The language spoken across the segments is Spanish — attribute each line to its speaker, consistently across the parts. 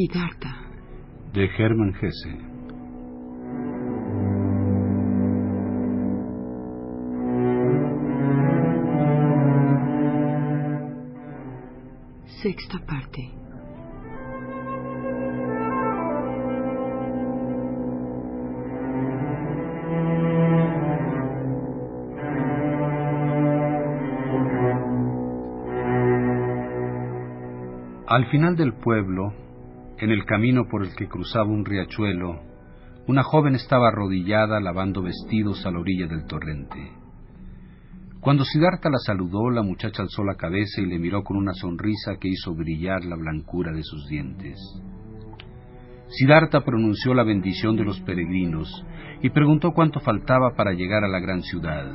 Speaker 1: Siddhartha.
Speaker 2: de Hermann Hesse.
Speaker 1: Sexta parte.
Speaker 2: Al final del pueblo, en el camino por el que cruzaba un riachuelo, una joven estaba arrodillada lavando vestidos a la orilla del torrente. Cuando Siddhartha la saludó, la muchacha alzó la cabeza y le miró con una sonrisa que hizo brillar la blancura de sus dientes. Siddhartha pronunció la bendición de los peregrinos y preguntó cuánto faltaba para llegar a la gran ciudad.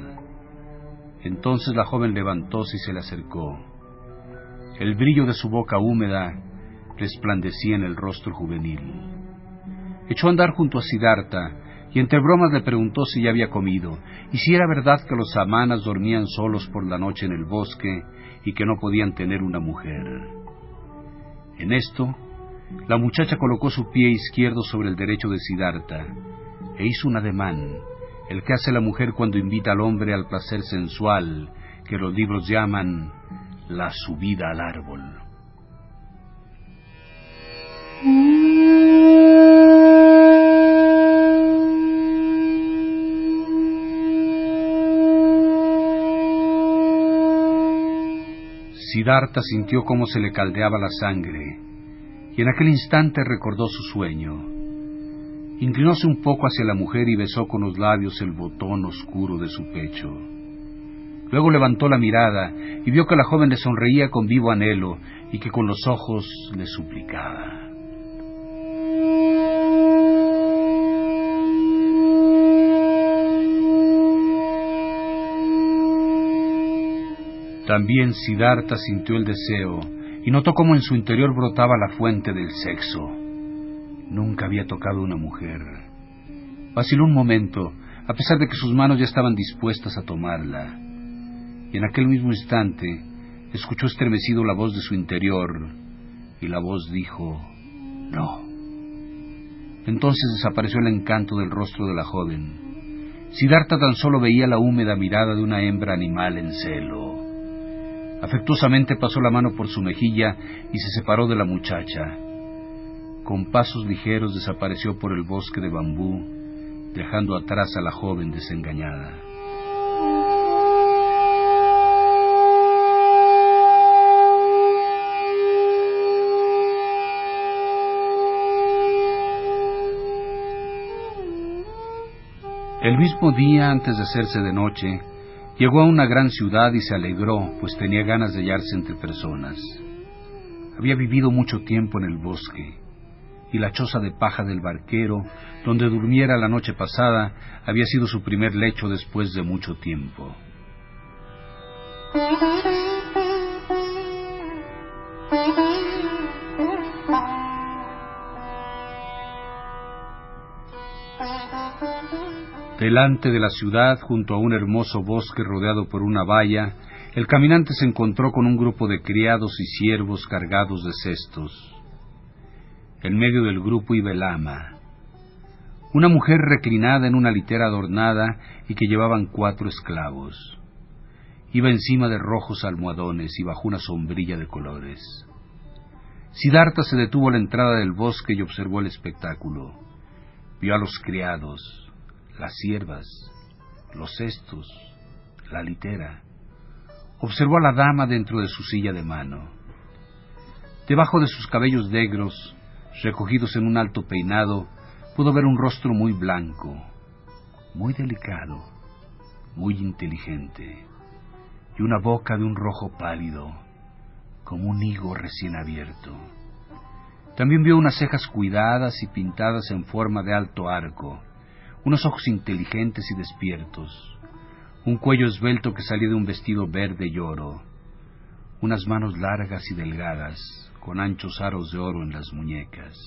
Speaker 2: Entonces la joven levantóse y se le acercó. El brillo de su boca húmeda resplandecía en el rostro juvenil. Echó a andar junto a Siddhartha y entre bromas le preguntó si ya había comido y si era verdad que los samanas dormían solos por la noche en el bosque y que no podían tener una mujer. En esto, la muchacha colocó su pie izquierdo sobre el derecho de Siddhartha e hizo un ademán, el que hace la mujer cuando invita al hombre al placer sensual, que los libros llaman la subida al árbol. Siddhartha sintió cómo se le caldeaba la sangre, y en aquel instante recordó su sueño. Inclinóse un poco hacia la mujer y besó con los labios el botón oscuro de su pecho. Luego levantó la mirada y vio que la joven le sonreía con vivo anhelo y que con los ojos le suplicaba. También Siddhartha sintió el deseo y notó cómo en su interior brotaba la fuente del sexo. Nunca había tocado una mujer. Vaciló un momento, a pesar de que sus manos ya estaban dispuestas a tomarla. Y en aquel mismo instante escuchó estremecido la voz de su interior, y la voz dijo, no. Entonces desapareció el encanto del rostro de la joven. Siddhartha tan solo veía la húmeda mirada de una hembra animal en celo. Afectuosamente pasó la mano por su mejilla y se separó de la muchacha. Con pasos ligeros desapareció por el bosque de bambú, dejando atrás a la joven desengañada. El mismo día, antes de hacerse de noche, llegó a una gran ciudad y se alegró, pues tenía ganas de hallarse entre personas. Había vivido mucho tiempo en el bosque, y la choza de paja del barquero, donde durmiera la noche pasada, había sido su primer lecho después de mucho tiempo. Delante de la ciudad, junto a un hermoso bosque rodeado por una valla, el caminante se encontró con un grupo de criados y siervos cargados de cestos. En medio del grupo iba el ama, una mujer reclinada en una litera adornada y que llevaban cuatro esclavos. Iba encima de rojos almohadones y bajo una sombrilla de colores. Siddhartha se detuvo a la entrada del bosque y observó el espectáculo. Vio a los criados, las siervas, los cestos, la litera. Observó a la dama dentro de su silla de mano. Debajo de sus cabellos negros, recogidos en un alto peinado, pudo ver un rostro muy blanco, muy delicado, muy inteligente, y una boca de un rojo pálido, como un higo recién abierto. También vio unas cejas cuidadas y pintadas en forma de alto arco, unos ojos inteligentes y despiertos, un cuello esbelto que salía de un vestido verde y oro, unas manos largas y delgadas, con anchos aros de oro en las muñecas.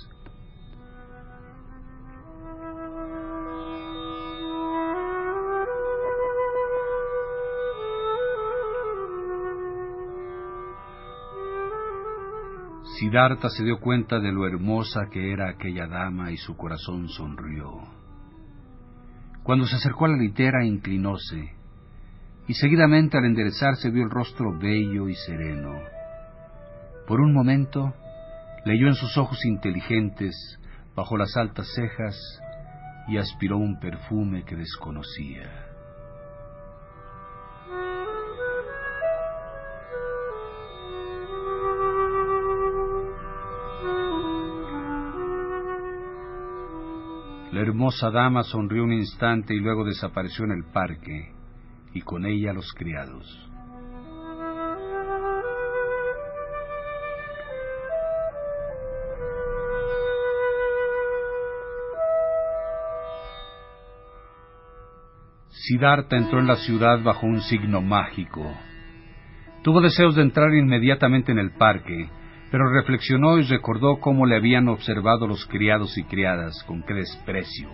Speaker 2: Siddhartha se dio cuenta de lo hermosa que era aquella dama y su corazón sonrió. Cuando se acercó a la litera inclinóse, y seguidamente al enderezarse vio el rostro bello y sereno. Por un momento leyó en sus ojos inteligentes, bajo las altas cejas, y aspiró un perfume que desconocía. Hermosa dama sonrió un instante y luego desapareció en el parque, y con ella los criados. Siddhartha entró en la ciudad bajo un signo mágico. Tuvo deseos de entrar inmediatamente en el parque, pero reflexionó y recordó cómo le habían observado los criados y criadas, con qué desprecio,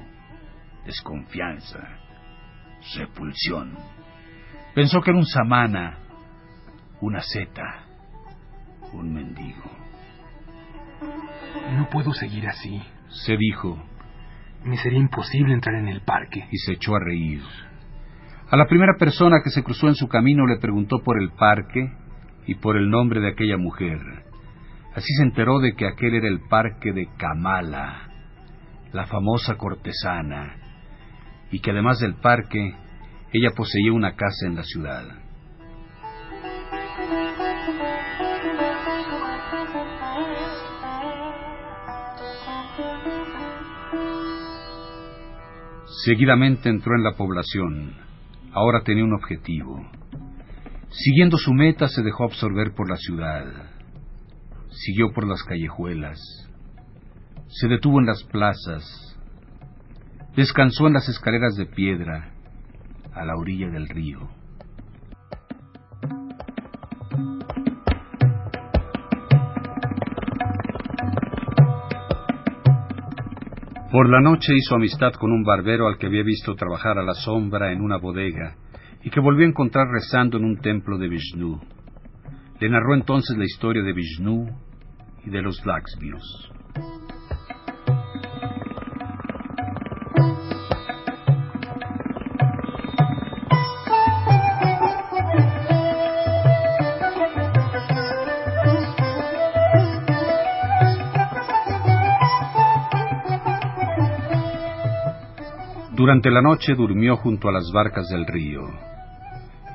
Speaker 2: desconfianza, repulsión. Pensó que era un samana, una zeta, un mendigo.
Speaker 3: No puedo seguir así,
Speaker 2: se dijo.
Speaker 3: Me sería imposible entrar en el parque.
Speaker 2: Y se echó a reír. A la primera persona que se cruzó en su camino le preguntó por el parque y por el nombre de aquella mujer. Así se enteró de que aquel era el parque de Kamala, la famosa cortesana, y que además del parque, ella poseía una casa en la ciudad. Seguidamente entró en la población. Ahora tenía un objetivo. Siguiendo su meta se dejó absorber por la ciudad siguió por las callejuelas, se detuvo en las plazas, descansó en las escaleras de piedra a la orilla del río. Por la noche hizo amistad con un barbero al que había visto trabajar a la sombra en una bodega y que volvió a encontrar rezando en un templo de Vishnu. Le narró entonces la historia de Vishnu y de los Laxvius. Durante la noche durmió junto a las barcas del río,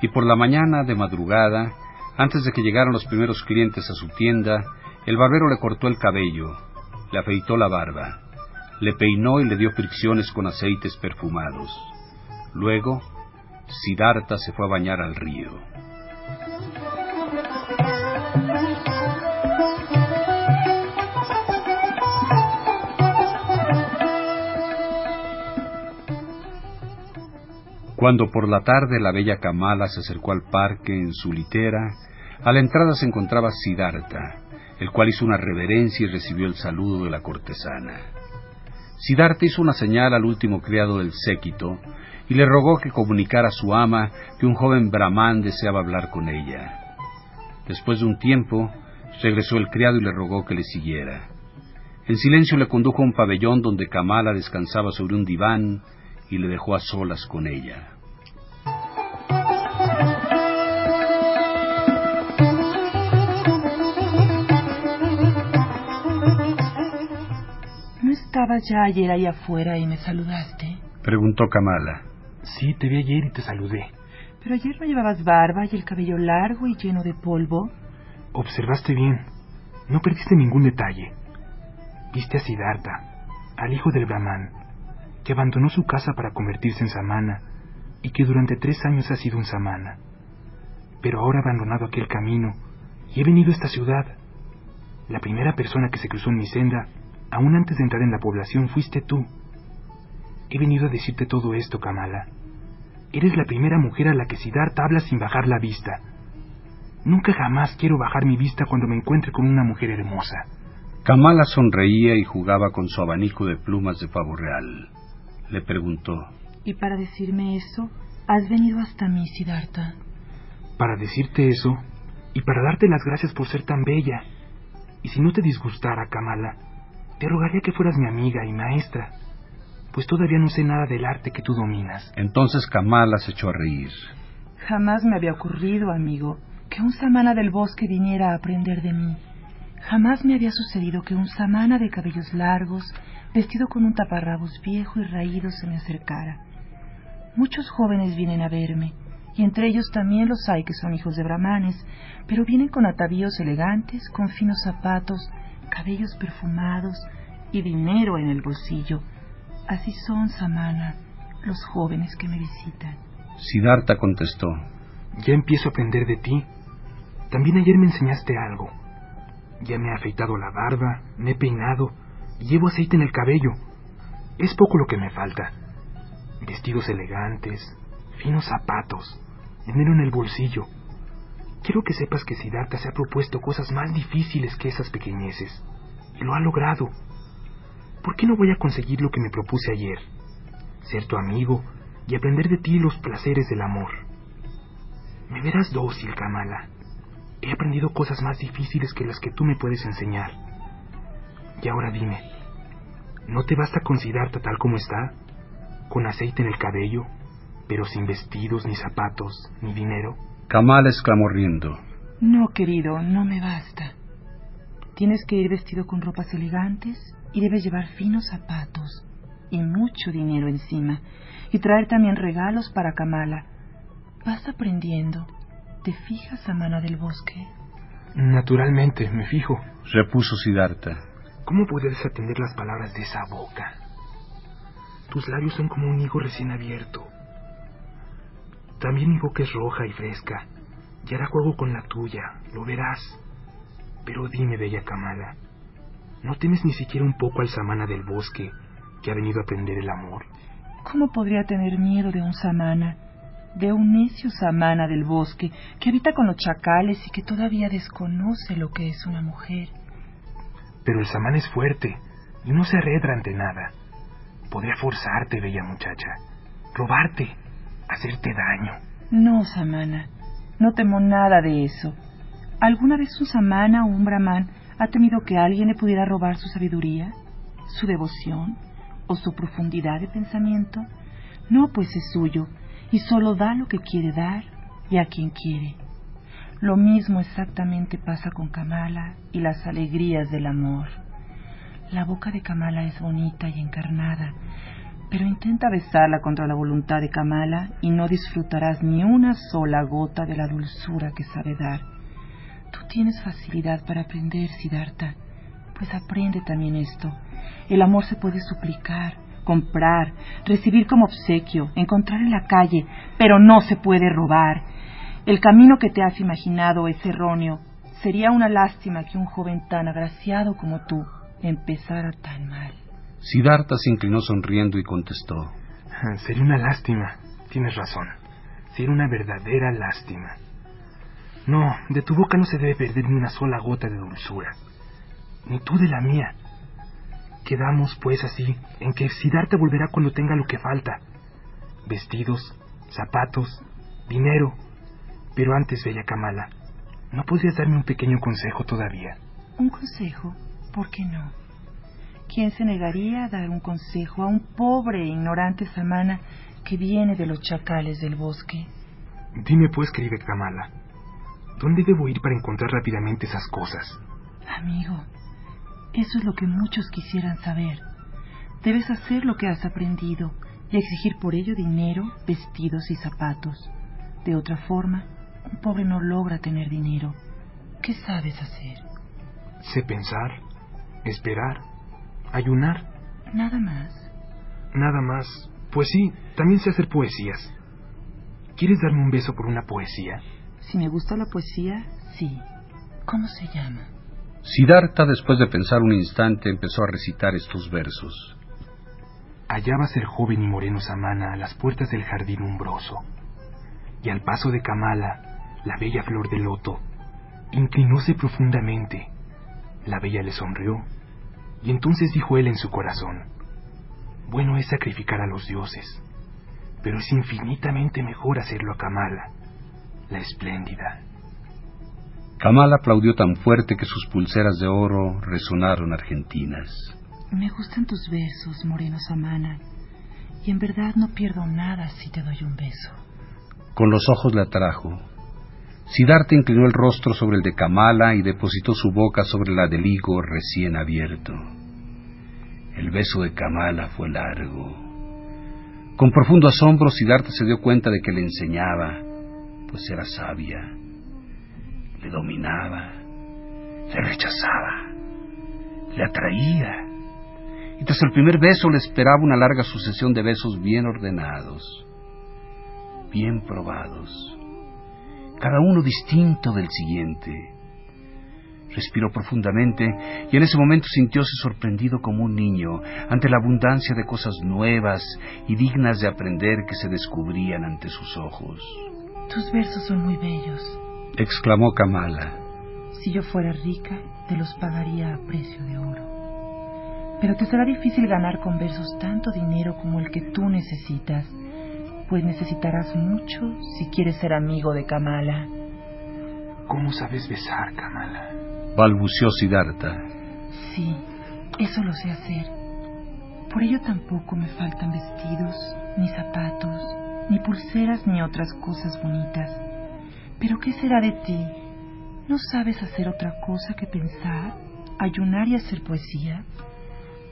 Speaker 2: y por la mañana, de madrugada, antes de que llegaran los primeros clientes a su tienda, el barbero le cortó el cabello, le afeitó la barba, le peinó y le dio fricciones con aceites perfumados. Luego, Siddhartha se fue a bañar al río. Cuando por la tarde la bella Kamala se acercó al parque en su litera, a la entrada se encontraba Siddhartha, el cual hizo una reverencia y recibió el saludo de la cortesana. Siddhartha hizo una señal al último criado del séquito y le rogó que comunicara a su ama que un joven brahman deseaba hablar con ella. Después de un tiempo, regresó el criado y le rogó que le siguiera. En silencio le condujo a un pabellón donde Kamala descansaba sobre un diván y le dejó a solas con ella.
Speaker 1: Estabas ya ayer ahí afuera y me saludaste?
Speaker 2: Preguntó Kamala.
Speaker 3: Sí, te vi ayer y te saludé.
Speaker 1: Pero ayer no llevabas barba y el cabello largo y lleno de polvo.
Speaker 3: Observaste bien. No perdiste ningún detalle. Viste a Siddhartha, al hijo del Brahman, que abandonó su casa para convertirse en samana y que durante tres años ha sido un samana. Pero ahora ha abandonado aquel camino y he venido a esta ciudad. La primera persona que se cruzó en mi senda, aún antes de entrar en la población, fuiste tú. He venido a decirte todo esto, Kamala. Eres la primera mujer a la que Siddhartha habla sin bajar la vista. Nunca jamás quiero bajar mi vista cuando me encuentre con una mujer hermosa.
Speaker 2: Kamala sonreía y jugaba con su abanico de plumas de pavo real. Le preguntó.
Speaker 1: ¿Y para decirme eso, has venido hasta mí, Siddhartha?
Speaker 3: Para decirte eso y para darte las gracias por ser tan bella. Y si no te disgustara, Kamala, te rogaría que fueras mi amiga y maestra, pues todavía no sé nada del arte que tú dominas.
Speaker 2: Entonces Kamala se echó a reír.
Speaker 1: Jamás me había ocurrido, amigo, que un samana del bosque viniera a aprender de mí. Jamás me había sucedido que un samana de cabellos largos, vestido con un taparrabos viejo y raído, se me acercara. Muchos jóvenes vienen a verme, y entre ellos también los hay que son hijos de brahmanes, pero vienen con atavíos elegantes, con finos zapatos, cabellos perfumados y dinero en el bolsillo. Así son, Samana, los jóvenes que me visitan.
Speaker 2: Siddhartha contestó.
Speaker 3: Ya empiezo a aprender de ti. También ayer me enseñaste algo. Ya me he afeitado la barba, me he peinado y llevo aceite en el cabello. Es poco lo que me falta. Vestidos elegantes, finos zapatos, dinero en el bolsillo. Quiero que sepas que Siddhartha se ha propuesto cosas más difíciles que esas pequeñeces. Y lo ha logrado. ¿Por qué no voy a conseguir lo que me propuse ayer? Ser tu amigo y aprender de ti los placeres del amor. Me verás dócil, Kamala. He aprendido cosas más difíciles que las que tú me puedes enseñar. Y ahora dime, ¿no te basta con Siddhartha tal como está? Con aceite en el cabello, pero sin vestidos, ni zapatos, ni dinero.
Speaker 2: Kamala exclamó riendo.
Speaker 1: No, querido, no me basta. Tienes que ir vestido con ropas elegantes y debes llevar finos zapatos y mucho dinero encima y traer también regalos para Kamala. Vas aprendiendo. ¿Te fijas, Samana del bosque?
Speaker 3: Naturalmente, me fijo.
Speaker 2: Repuso Siddhartha.
Speaker 3: ¿Cómo puedes atender las palabras de esa boca? Tus labios son como un higo recién abierto. También mi boca es roja y fresca, y hará juego con la tuya, lo verás. Pero dime, bella Kamala, ¿no temes ni siquiera un poco al samana del bosque que ha venido a aprender el amor?
Speaker 1: ¿Cómo podría tener miedo de un samana? De un necio samana del bosque que habita con los chacales y que todavía desconoce lo que es una mujer.
Speaker 3: Pero el samana es fuerte y no se arredra ante nada. Podría forzarte, bella muchacha, robarte, hacerte daño.
Speaker 1: No, Samana, no temo nada de eso. ¿Alguna vez un Samana o un Brahman ha temido que alguien le pudiera robar su sabiduría, su devoción o su profundidad de pensamiento? No, pues es suyo y solo da lo que quiere dar y a quien quiere. Lo mismo exactamente pasa con Kamala y las alegrías del amor. La boca de Kamala es bonita y encarnada, pero intenta besarla contra la voluntad de Kamala y no disfrutarás ni una sola gota de la dulzura que sabe dar. Tú tienes facilidad para aprender, Siddhartha, pues aprende también esto. El amor se puede suplicar, comprar, recibir como obsequio, encontrar en la calle, pero no se puede robar. El camino que te has imaginado es erróneo. Sería una lástima que un joven tan agraciado como tú empezara tan mal.
Speaker 2: Siddhartha se inclinó sonriendo y contestó.
Speaker 3: Sería una lástima, tienes razón. Sería una verdadera lástima. No, de tu boca no se debe perder ni una sola gota de dulzura. Ni tú de la mía. Quedamos, pues, así, en que Siddhartha volverá cuando tenga lo que falta. Vestidos, zapatos, dinero. Pero antes, bella Kamala, ¿no podrías darme un pequeño consejo todavía?
Speaker 1: ¿Un consejo? ¿Por qué no? ¿Quién se negaría a dar un consejo a un pobre e ignorante samana que viene de los chacales del bosque?
Speaker 3: Dime pues, querida Kamala, ¿dónde debo ir para encontrar rápidamente esas cosas?
Speaker 1: Amigo, eso es lo que muchos quisieran saber. Debes hacer lo que has aprendido y exigir por ello dinero, vestidos y zapatos. De otra forma, un pobre no logra tener dinero. ¿Qué sabes hacer?
Speaker 3: Sé pensar, esperar, ayunar.
Speaker 1: Nada más.
Speaker 3: Nada más. Pues sí, también sé hacer poesías. ¿Quieres darme un beso por una poesía?
Speaker 1: Si me gusta la poesía, sí. ¿Cómo se llama?
Speaker 2: Siddhartha, después de pensar un instante, empezó a recitar estos versos.
Speaker 3: Hallábase el joven y moreno Samana a las puertas del jardín umbroso, y al paso de Kamala, la bella flor de loto, inclinóse profundamente. La bella le sonrió, y entonces dijo él en su corazón, bueno es sacrificar a los dioses, pero es infinitamente mejor hacerlo a Kamala, la espléndida.
Speaker 2: Kamala aplaudió tan fuerte que sus pulseras de oro resonaron argentinas.
Speaker 1: Me gustan tus besos, Moreno Samana, y en verdad no pierdo nada si te doy un beso.
Speaker 2: Con los ojos le atrajo. Siddhartha inclinó el rostro sobre el de Kamala y depositó su boca sobre la del higo recién abierto. El beso de Kamala fue largo. Con profundo asombro, Siddhartha se dio cuenta de que le enseñaba, pues era sabia. Le dominaba, le rechazaba, le atraía y tras el primer beso le esperaba una larga sucesión de besos bien ordenados, bien probados, cada uno distinto del siguiente. Respiró profundamente y en ese momento sintióse sorprendido como un niño ante la abundancia de cosas nuevas y dignas de aprender que se descubrían ante sus ojos.
Speaker 1: Tus versos son muy bellos,
Speaker 2: exclamó Kamala.
Speaker 1: Si yo fuera rica, te los pagaría a precio de oro. Pero te será difícil ganar con versos tanto dinero como el que tú necesitas, pues necesitarás mucho si quieres ser amigo de Kamala.
Speaker 3: ¿Cómo sabes besar, Kamala?
Speaker 2: balbuceó Siddhartha.
Speaker 1: Sí, eso lo sé hacer. Por ello tampoco me faltan vestidos, ni zapatos, ni pulseras, ni otras cosas bonitas. Pero ¿qué será de ti? ¿No sabes hacer otra cosa que pensar, ayunar y hacer poesía?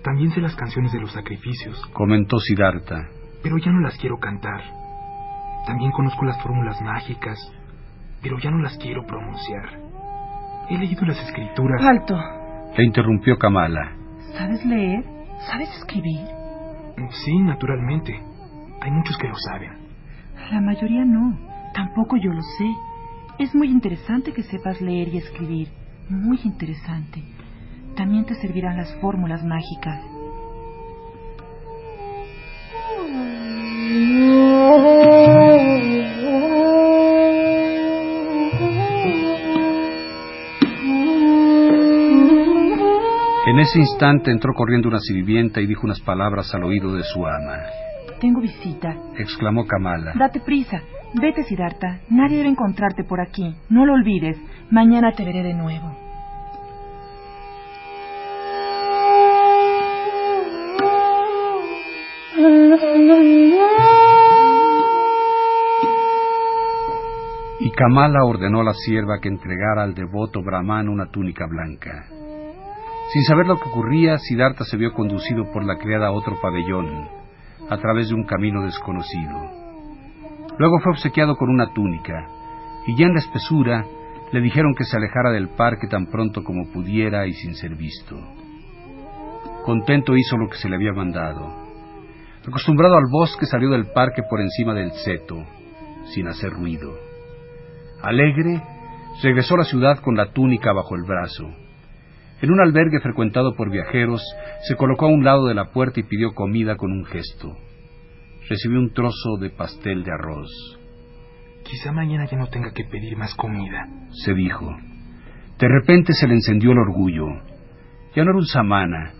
Speaker 3: También sé las canciones de los sacrificios.
Speaker 2: Comentó Siddhartha.
Speaker 3: Pero ya no las quiero cantar. También conozco las fórmulas mágicas, pero ya no las quiero pronunciar. He leído las escrituras.
Speaker 1: ¡Alto!
Speaker 2: Le interrumpió Kamala.
Speaker 1: ¿Sabes leer? ¿Sabes escribir?
Speaker 3: Sí, naturalmente. Hay muchos que lo saben.
Speaker 1: La mayoría no. Tampoco yo lo sé. Es muy interesante que sepas leer y escribir. Muy interesante. También te servirán las fórmulas mágicas.
Speaker 2: Ese instante entró corriendo una sirvienta y dijo unas palabras al oído de su ama.
Speaker 1: Tengo visita,
Speaker 2: exclamó Kamala.
Speaker 1: Date prisa. Vete, Siddhartha. Nadie debe encontrarte por aquí. No lo olvides. Mañana te veré de nuevo.
Speaker 2: Y Kamala ordenó a la sierva que entregara al devoto Brahman una túnica blanca. Sin saber lo que ocurría, Siddhartha se vio conducido por la criada a otro pabellón, a través de un camino desconocido. Luego fue obsequiado con una túnica, y ya en la espesura le dijeron que se alejara del parque tan pronto como pudiera y sin ser visto. Contento hizo lo que se le había mandado. Acostumbrado al bosque, salió del parque por encima del seto, sin hacer ruido. Alegre, regresó a la ciudad con la túnica bajo el brazo. En un albergue frecuentado por viajeros, se colocó a un lado de la puerta y pidió comida con un gesto. Recibió un trozo de pastel de arroz.
Speaker 3: Quizá mañana ya no tenga que pedir más comida,
Speaker 2: se dijo. De repente se le encendió el orgullo. Ya no era un samana,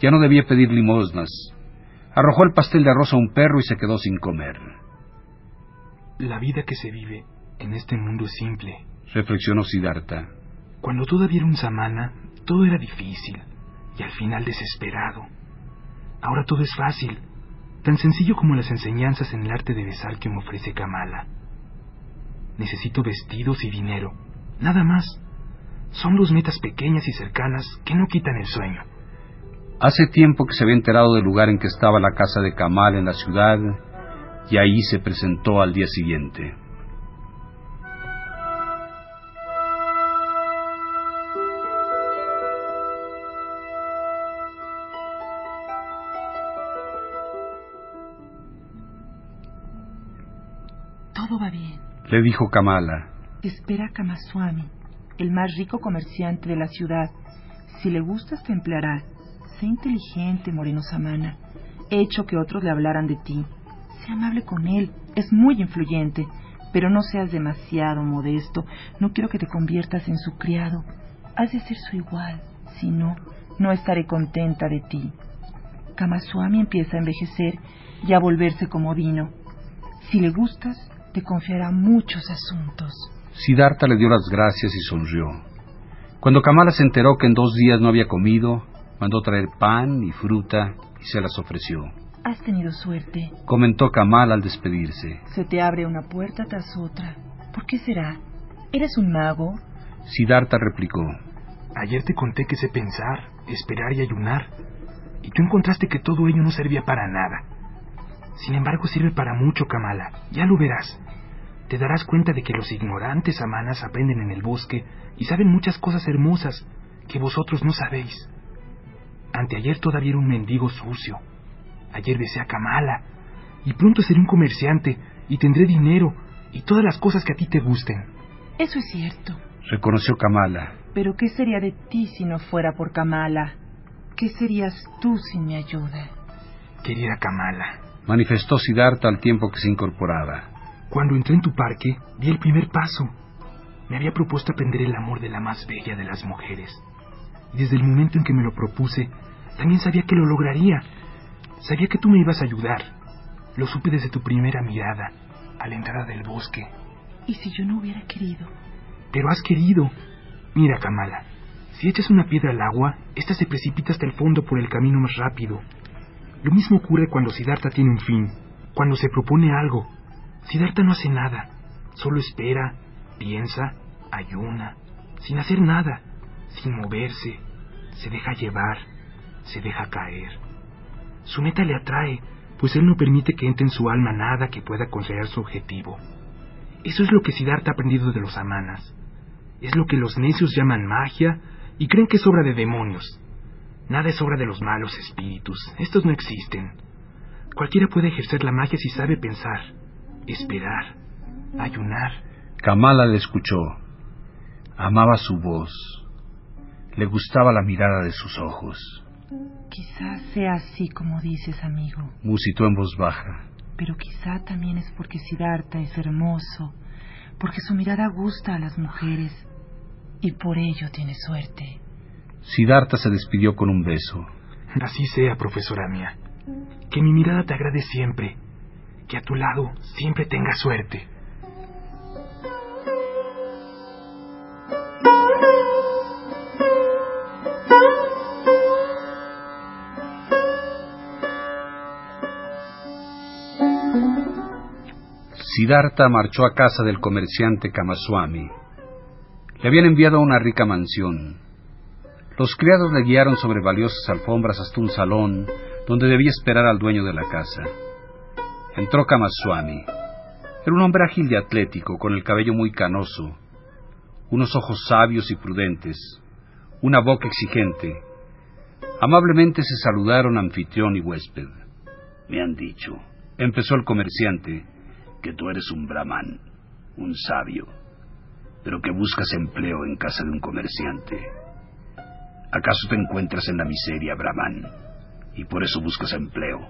Speaker 2: ya no debía pedir limosnas, Arrojó el pastel de arroz a un perro y se quedó sin comer.
Speaker 3: La vida que se vive en este mundo es simple,
Speaker 2: reflexionó Siddhartha.
Speaker 3: Cuando todavía era un samana, todo era difícil y al final desesperado. Ahora todo es fácil, tan sencillo como las enseñanzas en el arte de besar que me ofrece Kamala. Necesito vestidos y dinero, nada más. Son dos metas pequeñas y cercanas que no quitan el sueño.
Speaker 2: Hace tiempo que se había enterado del lugar en que estaba la casa de Kamala en la ciudad y ahí se presentó al día siguiente. Le dijo Kamala.
Speaker 1: Espera a Kamaswami, el más rico comerciante de la ciudad. Si le gustas, te empleará. Sé inteligente, Moreno Samana. He hecho que otros le hablaran de ti. Sé amable con él. Es muy influyente. Pero no seas demasiado modesto. No quiero que te conviertas en su criado. Has de ser su igual. Si no, no estaré contenta de ti. Kamaswami empieza a envejecer y a volverse comodino. Si le gustas, te confiará muchos asuntos.
Speaker 2: Siddhartha le dio las gracias y sonrió. Cuando Kamala se enteró que en dos días no había comido, mandó traer pan y fruta y se las ofreció.
Speaker 1: Has tenido suerte.
Speaker 2: Comentó Kamala al despedirse.
Speaker 1: Se te abre una puerta tras otra. ¿Por qué será? ¿Eres un mago?
Speaker 2: Siddhartha replicó.
Speaker 3: Ayer te conté que sé pensar, esperar y ayunar, y tú encontraste que todo ello no servía para nada. Sin embargo, sirve para mucho, Kamala. Ya lo verás. Te darás cuenta de que los ignorantes amanas aprenden en el bosque y saben muchas cosas hermosas que vosotros no sabéis. Anteayer todavía era un mendigo sucio. Ayer besé a Kamala. Y pronto seré un comerciante y tendré dinero y todas las cosas que a ti te gusten.
Speaker 1: Eso es cierto.
Speaker 2: Reconoció Kamala.
Speaker 1: Pero ¿qué sería de ti si no fuera por Kamala? ¿Qué serías tú sin mi ayuda?
Speaker 3: Querida Kamala,
Speaker 2: Manifestó Siddhartha al tiempo que se incorporaba.
Speaker 3: cuando entré en tu parque, di el primer paso. Me había propuesto aprender el amor de la más bella de las mujeres. Y desde el momento en que me lo propuse, también sabía que lo lograría. Sabía que tú me ibas a ayudar. Lo supe desde tu primera mirada, a la entrada del bosque.
Speaker 1: ¿Y si yo no hubiera querido?
Speaker 3: Pero has querido. Mira, Kamala, si echas una piedra al agua, ésta se precipita hasta el fondo por el camino más rápido. Lo mismo ocurre cuando Siddhartha tiene un fin, cuando se propone algo. Siddhartha no hace nada, solo espera, piensa, ayuna, sin hacer nada, sin moverse, se deja llevar, se deja caer. Su meta le atrae, pues él no permite que entre en su alma nada que pueda considerar su objetivo. Eso es lo que Siddhartha ha aprendido de los amanas. Es lo que los necios llaman magia y creen que es obra de demonios. Nada es obra de los malos espíritus. Estos no existen. Cualquiera puede ejercer la magia si sabe pensar, esperar, ayunar.
Speaker 2: Kamala le escuchó. Amaba su voz. Le gustaba la mirada de sus ojos.
Speaker 1: Quizás sea así como dices, amigo.
Speaker 2: Musitó en voz baja.
Speaker 1: Pero quizá también es porque Siddhartha es hermoso, porque su mirada gusta a las mujeres y por ello tiene suerte.
Speaker 2: Siddhartha se despidió con un beso.
Speaker 3: Así sea, profesora mía. Que mi mirada te agrade siempre. Que a tu lado siempre tenga suerte.
Speaker 2: Siddhartha marchó a casa del comerciante Kamaswami. Le habían enviado a una rica mansión. Los criados le guiaron sobre valiosas alfombras hasta un salón donde debía esperar al dueño de la casa. Entró Kamaswami. Era un hombre ágil y atlético, con el cabello muy canoso, unos ojos sabios y prudentes, una boca exigente. Amablemente se saludaron anfitrión y huésped. Me han dicho, empezó el comerciante, que tú eres un brahman, un sabio, pero que buscas empleo en casa de un comerciante. ¿Acaso te encuentras en la miseria, brahman, y por eso buscas empleo?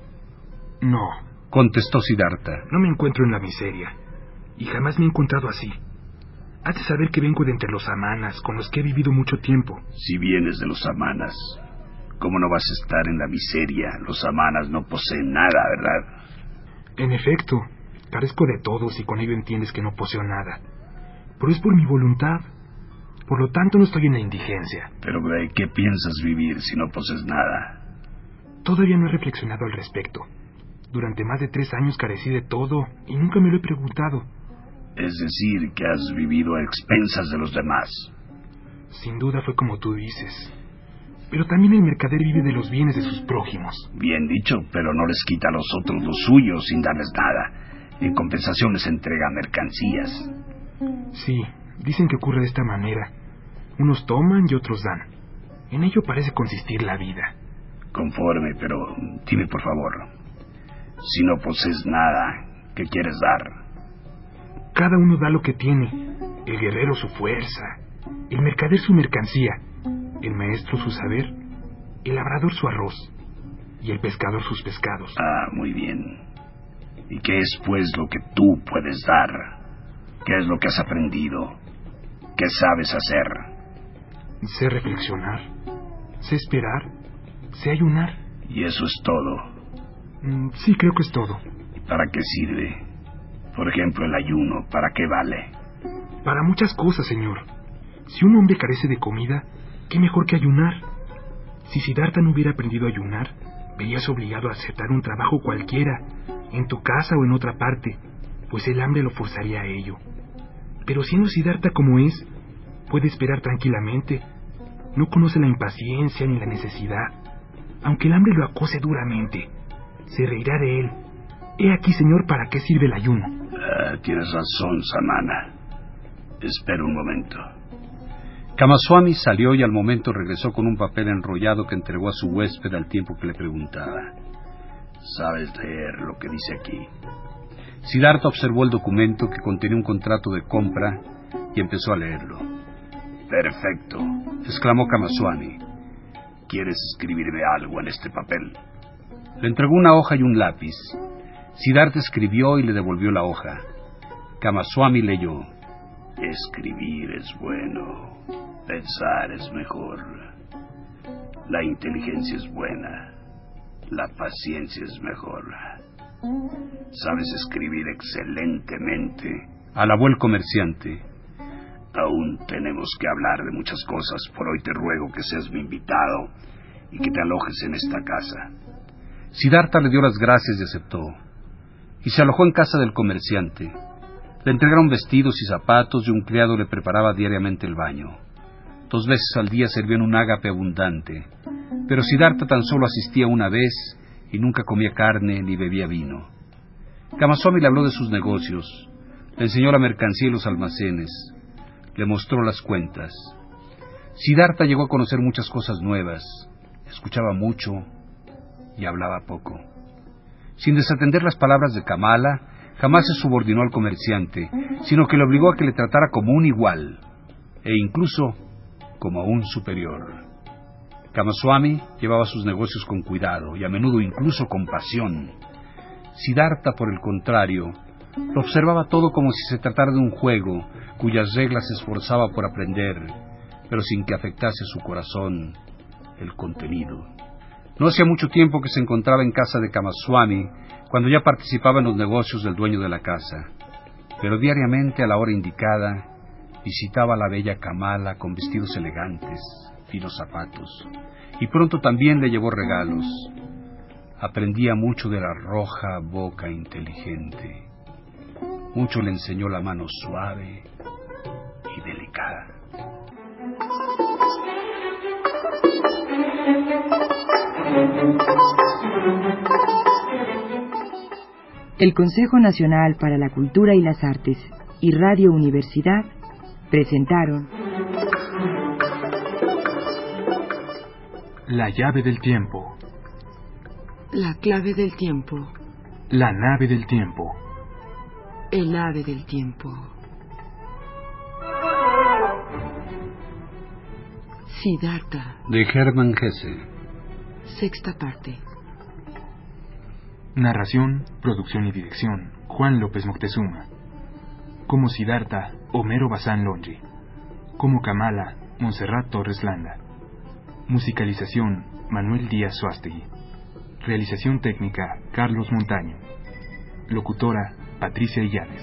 Speaker 3: No,
Speaker 2: Contestó Siddhartha.
Speaker 3: no me encuentro en la miseria. Y jamás me he encontrado así. Has de saber que vengo de entre los amanas, con los que he vivido mucho tiempo.
Speaker 2: Si vienes de los amanas, ¿cómo no vas a estar en la miseria? Los amanas no poseen nada, ¿verdad?
Speaker 3: En efecto, carezco de todos y con ello entiendes que no poseo nada. Pero es por mi voluntad. Por lo tanto, no estoy en la indigencia.
Speaker 4: Pero qué piensas vivir si no posees nada?
Speaker 3: Todavía no he reflexionado al respecto. Durante más de tres años carecí de todo y nunca me lo he preguntado.
Speaker 4: Es decir, que has vivido a expensas de los demás.
Speaker 3: Sin duda fue como tú dices. Pero también el mercader vive de los bienes de sus prójimos.
Speaker 4: Bien dicho, pero no les quita a los otros los suyos sin darles nada. En compensación les entrega mercancías.
Speaker 3: Sí, dicen que ocurre de esta manera. Unos toman y otros dan. En ello parece consistir la vida.
Speaker 4: Conforme, pero dime por favor, si no posees nada, ¿qué quieres dar?
Speaker 3: Cada uno da lo que tiene. El guerrero su fuerza, el mercader su mercancía, el maestro su saber, el labrador su arroz y el pescador sus pescados.
Speaker 4: Ah, muy bien. ¿Y qué es pues lo que tú puedes dar? ¿Qué es lo que has aprendido? ¿Qué sabes hacer?
Speaker 3: Sé reflexionar, sé esperar, sé ayunar.
Speaker 4: ¿Y eso es todo?
Speaker 3: Mm, sí, creo que es todo.
Speaker 4: ¿Y para qué sirve? Por ejemplo, el ayuno, ¿para qué vale?
Speaker 3: Para muchas cosas, señor. Si un hombre carece de comida, ¿qué mejor que ayunar? Si Siddhartha no hubiera aprendido a ayunar, verías obligado a aceptar un trabajo cualquiera, en tu casa o en otra parte, pues el hambre lo forzaría a ello. Pero siendo Siddhartha como es, puede esperar tranquilamente. No conoce la impaciencia ni la necesidad, aunque el hambre lo acose duramente. Se reirá de él. He aquí, señor, para qué sirve el ayuno.
Speaker 4: Ah, tienes razón, Samana. Espera un momento.
Speaker 2: Kamaswami salió y al momento regresó con un papel enrollado que entregó a su huésped al tiempo que le preguntaba.
Speaker 4: ¿Sabes leer lo que dice aquí?
Speaker 2: Siddhartha observó el documento que contenía un contrato de compra y empezó a leerlo.
Speaker 4: Perfecto,
Speaker 2: exclamó Kamaswami.
Speaker 4: ¿Quieres escribirme algo en este papel?
Speaker 2: Le entregó una hoja y un lápiz. Siddhartha escribió y le devolvió la hoja. Kamaswami leyó.
Speaker 4: Escribir es bueno, pensar es mejor. La inteligencia es buena, la paciencia es mejor. Sabes escribir excelentemente.
Speaker 2: Alabó el comerciante.
Speaker 4: Aún tenemos que hablar de muchas cosas. Por hoy te ruego que seas mi invitado y que te alojes en esta casa.
Speaker 2: Siddhartha le dio las gracias y aceptó. Y se alojó en casa del comerciante. Le entregaron vestidos y zapatos y un criado le preparaba diariamente el baño. Dos veces al día servían un ágape abundante, pero Siddhartha tan solo asistía una vez y nunca comía carne ni bebía vino. Kamaswami le habló de sus negocios, le enseñó la mercancía y los almacenes, le mostró las cuentas. Siddhartha llegó a conocer muchas cosas nuevas, escuchaba mucho y hablaba poco. Sin desatender las palabras de Kamala, jamás se subordinó al comerciante, sino que le obligó a que le tratara como un igual, e incluso como un superior. Kamaswami llevaba sus negocios con cuidado y a menudo incluso con pasión. Siddhartha, por el contrario, lo observaba todo como si se tratara de un juego cuyas reglas se esforzaba por aprender, pero sin que afectase su corazón el contenido. No hacía mucho tiempo que se encontraba en casa de Kamaswami, cuando ya participaba en los negocios del dueño de la casa, pero diariamente a la hora indicada visitaba a la bella Kamala con vestidos elegantes, finos zapatos, y pronto también le llevó regalos. Aprendía mucho de la roja boca inteligente. Mucho le enseñó la mano suave y delicada.
Speaker 5: El Consejo Nacional para la Cultura y las Artes y Radio Universidad presentaron
Speaker 3: La llave del tiempo,
Speaker 6: La clave del tiempo.
Speaker 3: la nave del tiempo,
Speaker 6: El ave del tiempo. Siddhartha.
Speaker 2: De Hermann Hesse.
Speaker 6: Sexta parte.
Speaker 3: narración, producción y dirección, Juan López Moctezuma. Como Siddhartha, Homero Bazán Longi. Como Kamala, Montserrat Torres Landa. Musicalización, Manuel Díaz Suástegui. Realización técnica, Carlos Montaño. Locutora, Patricia Illanes.